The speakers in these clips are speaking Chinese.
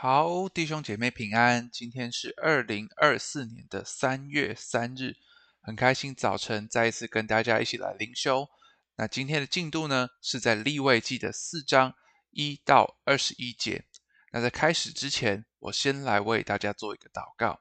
好，弟兄姐妹平安。今天是二零二四年的三月三日，很开心早晨再一次跟大家一起来灵修。那今天的进度呢，是在立位记的四章一到二十一节。那在开始之前，我先来为大家做一个祷告。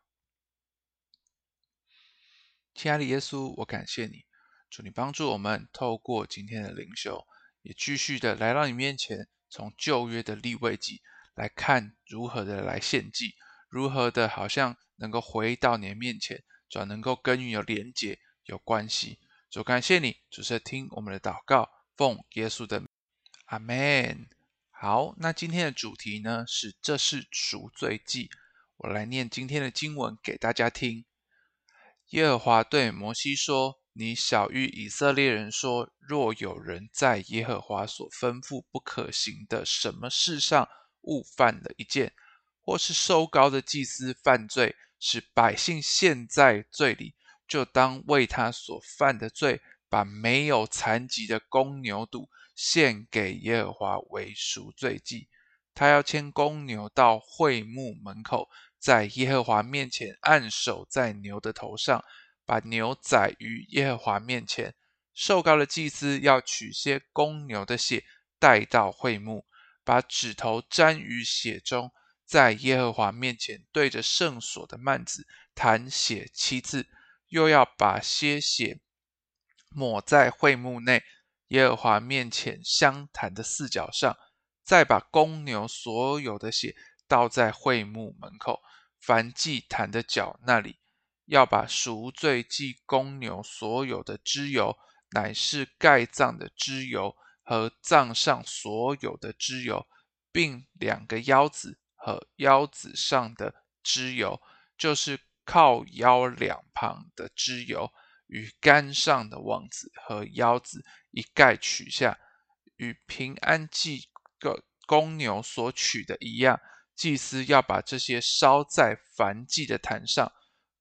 亲爱的耶稣，我感谢你，祝你帮助我们透过今天的灵修，也继续的来到你面前，从旧约的立位记。来看如何的来献祭，如何的好像能够回到你的面前，主要能够跟你有连结、有关系。主感谢你，主是听我们的祷告，奉耶稣的，阿门。好，那今天的主题呢是这是赎罪祭。我来念今天的经文给大家听。耶和华对摩西说：“你晓諭以色列人说，若有人在耶和华所吩咐不可行的什么事上，误犯了一件，或是受膏的祭司犯罪，使百姓陷在罪里，就当为他所犯的罪，把没有残疾的公牛犊献给耶和华为赎罪祭。他要牵公牛到会幕门口，在耶和华面前按手在牛的头上，把牛宰于耶和华面前。受膏的祭司要取些公牛的血带到会幕。把指头沾于血中，在耶和华面前对着圣所的幔子弹血七次，又要把些血抹在会幕内耶和华面前香坛的四角上，再把公牛所有的血倒在会幕门口凡祭坛的角那里，要把赎罪祭公牛所有的脂油，乃是盖脏的脂油。和脏上所有的脂油，并两个腰子和腰子上的脂油，就是靠腰两旁的脂油，与肝上的王子和腰子一概取下，与平安祭个公牛所取的一样。祭司要把这些烧在燔祭的坛上，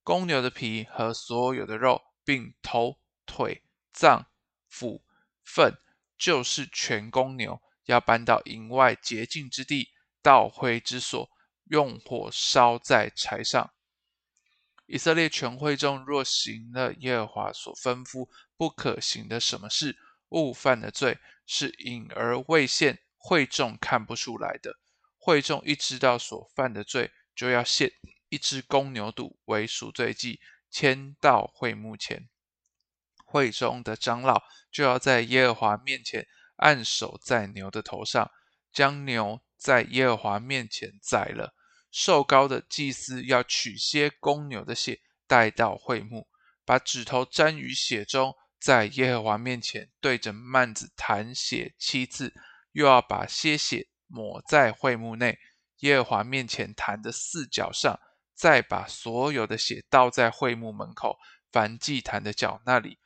公牛的皮和所有的肉，并头、腿、脏、腑、粪。就是全公牛要搬到营外洁净之地，到会之所，用火烧在柴上。以色列全会众若行了耶和华所吩咐不可行的什么事，误犯的罪，是隐而未现，会众看不出来的。会众一知道所犯的罪，就要献一只公牛犊为赎罪祭，牵到会幕前。会中的长老就要在耶和华面前按手在牛的头上，将牛在耶和华面前宰了。受膏的祭司要取些公牛的血带到会幕，把指头沾于血中，在耶和华面前对着幔子弹血七次，又要把些血抹在会幕内耶和华面前坛的四角上，再把所有的血倒在会幕门口燔祭坛的角那里。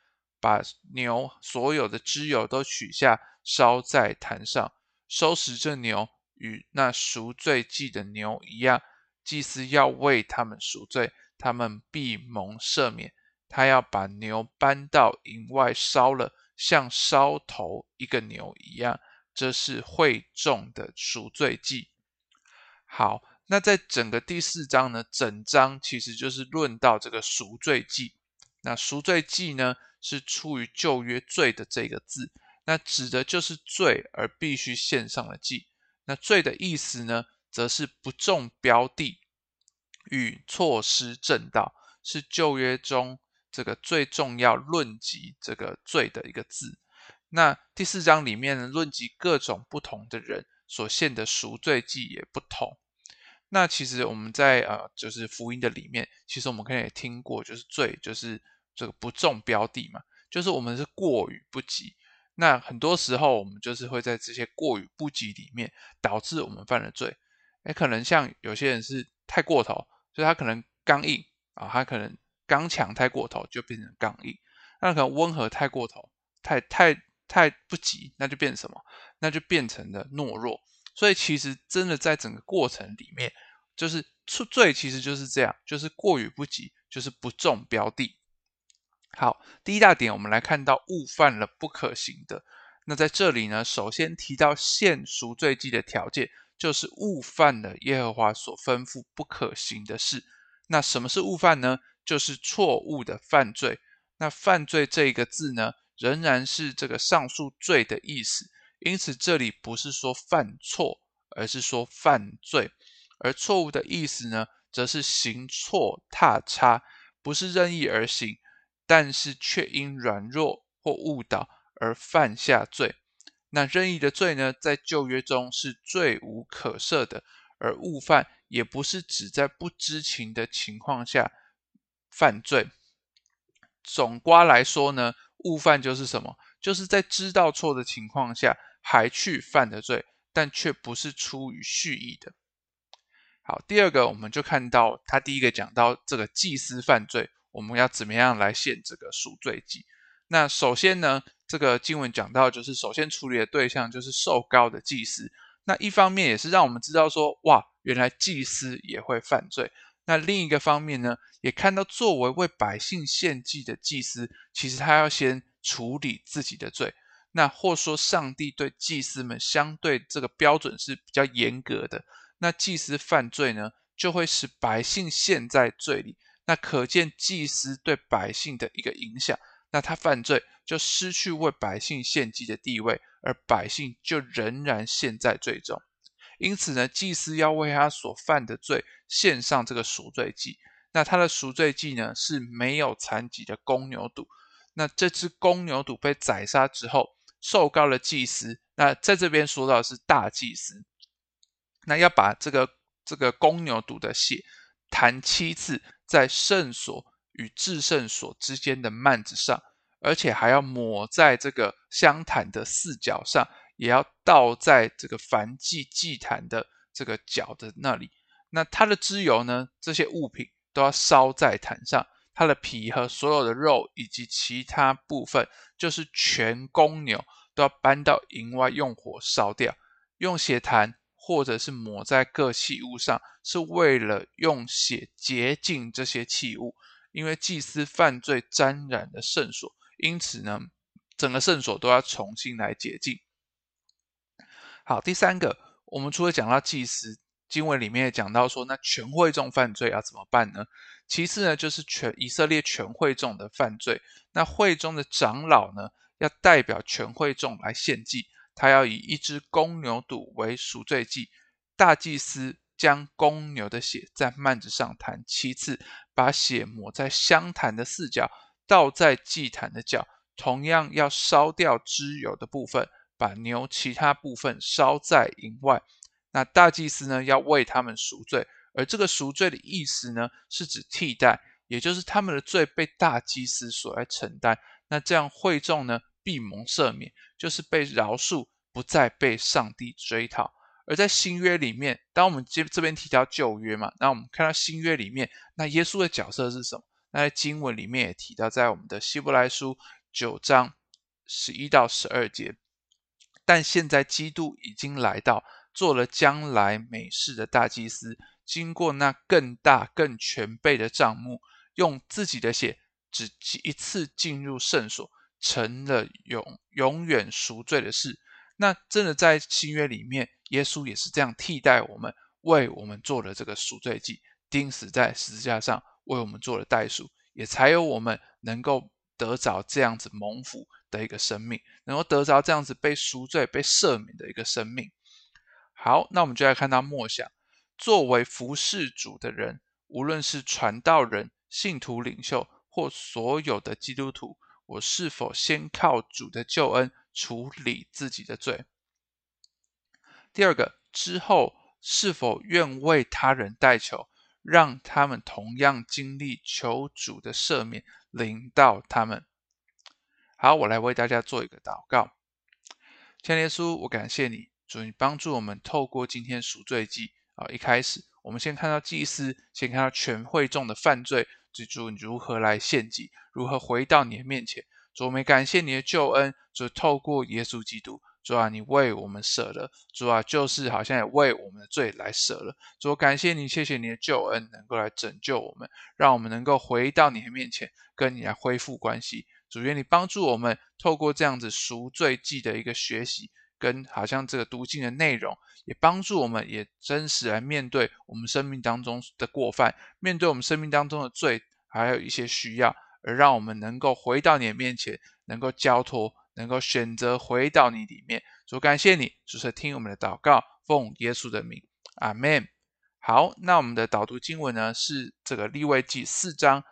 把牛所有的脂油都取下，烧在坛上。收拾这牛与那赎罪祭的牛一样，祭司要为他们赎罪，他们必蒙赦免。他要把牛搬到营外烧了，像烧头一个牛一样。这是会众的赎罪祭。好，那在整个第四章呢，整章其实就是论到这个赎罪祭。那赎罪祭呢？是出于旧约“罪”的这个字，那指的就是罪而必须献上的祭。那罪的意思呢，则是不中标的与错失正道，是旧约中这个最重要论及这个罪的一个字。那第四章里面呢，论及各种不同的人所献的赎罪祭也不同。那其实我们在呃，就是福音的里面，其实我们可能也听过，就是罪就是。这个不中标的嘛，就是我们是过与不及。那很多时候，我们就是会在这些过与不及里面，导致我们犯了罪。诶，可能像有些人是太过头，所以他可能刚硬啊，他可能刚强太过头，就变成刚硬。那可能温和太过头，太太太不及，那就变成什么？那就变成了懦弱。所以其实真的在整个过程里面，就是出罪其实就是这样，就是过与不及，就是不中标的。好，第一大点，我们来看到误犯了不可行的。那在这里呢，首先提到献赎罪祭的条件，就是误犯了耶和华所吩咐不可行的事。那什么是误犯呢？就是错误的犯罪。那犯罪这一个字呢，仍然是这个上述罪的意思。因此，这里不是说犯错，而是说犯罪。而错误的意思呢，则是行错、踏差，不是任意而行，但是却因软弱或误导而犯下罪。那任意的罪呢，在旧约中是罪无可赦的，而误犯也不是指在不知情的情况下犯罪。总括来说呢，误犯就是什么？就是在知道错的情况下。还去犯的罪，但却不是出于蓄意的。好，第二个我们就看到他第一个讲到这个祭司犯罪，我们要怎么样来献这个赎罪祭？那首先呢，这个经文讲到就是首先处理的对象就是受膏的祭司。那一方面也是让我们知道说，哇，原来祭司也会犯罪。那另一个方面呢，也看到作为为百姓献祭的祭司，其实他要先处理自己的罪。那或说，上帝对祭司们相对这个标准是比较严格的。那祭司犯罪呢，就会使百姓陷在罪里。那可见祭司对百姓的一个影响。那他犯罪，就失去为百姓献祭的地位，而百姓就仍然陷在罪中。因此呢，祭司要为他所犯的罪献上这个赎罪祭。那他的赎罪祭呢，是没有残疾的公牛犊。那这只公牛犊被宰杀之后，受膏的祭司，那在这边说到是大祭司，那要把这个这个公牛犊的血弹七次在圣所与至圣所之间的幔子上，而且还要抹在这个香坛的四角上，也要倒在这个燔祭祭坛的这个角的那里。那它的脂油呢，这些物品都要烧在坛上。它的皮和所有的肉以及其他部分，就是全公牛都要搬到营外用火烧掉，用血坛或者是抹在各器物上，是为了用血洁净这些器物。因为祭司犯罪沾染了圣所，因此呢，整个圣所都要重新来洁净。好，第三个，我们除了讲到祭司。经文里面也讲到说，那全会众犯罪要怎么办呢？其次呢，就是全以色列全会众的犯罪。那会中的长老呢，要代表全会众来献祭，他要以一只公牛犊为赎罪祭。大祭司将公牛的血在幔子上弹七次，把血抹在香坛的四角，倒在祭坛的角，同样要烧掉脂油的部分，把牛其他部分烧在营外。那大祭司呢，要为他们赎罪，而这个赎罪的意思呢，是指替代，也就是他们的罪被大祭司所来承担。那这样会众呢，必蒙赦免，就是被饶恕，不再被上帝追讨。而在新约里面，当我们这这边提到旧约嘛，那我们看到新约里面，那耶稣的角色是什么？那在经文里面也提到，在我们的希伯来书九章十一到十二节，但现在基督已经来到。做了将来美事的大祭司，经过那更大更全备的帐幕，用自己的血只一次进入圣所，成了永永远赎罪的事。那真的在新约里面，耶稣也是这样替代我们，为我们做了这个赎罪祭，钉死在十字架上，为我们做了代赎，也才有我们能够得着这样子蒙福的一个生命，能够得着这样子被赎罪、被赦免的一个生命。好，那我们就来看到默想。作为服侍主的人，无论是传道人、信徒领袖或所有的基督徒，我是否先靠主的救恩处理自己的罪？第二个，之后是否愿为他人代求，让他们同样经历求主的赦免，临到他们？好，我来为大家做一个祷告。亲耶稣，我感谢你。主，你帮助我们透过今天赎罪祭啊，一开始我们先看到祭司，先看到全会众的犯罪，主你如何来献祭，如何回到你的面前。主，我们感谢你的救恩，主透过耶稣基督，主啊，你为我们舍了，主啊，就是好像也为我们的罪来舍了。主，感谢你，谢谢你的救恩，能够来拯救我们，让我们能够回到你的面前，跟你来恢复关系。主，愿你帮助我们透过这样子赎罪祭的一个学习。跟好像这个读经的内容，也帮助我们也真实来面对我们生命当中的过犯，面对我们生命当中的罪，还有一些需要，而让我们能够回到你的面前，能够交托，能够选择回到你里面。主感谢你，主是听我们的祷告，奉耶稣的名，阿门。好，那我们的导读经文呢，是这个利未记四章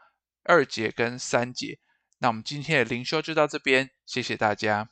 二节跟三节。那我们今天的灵修就到这边，谢谢大家。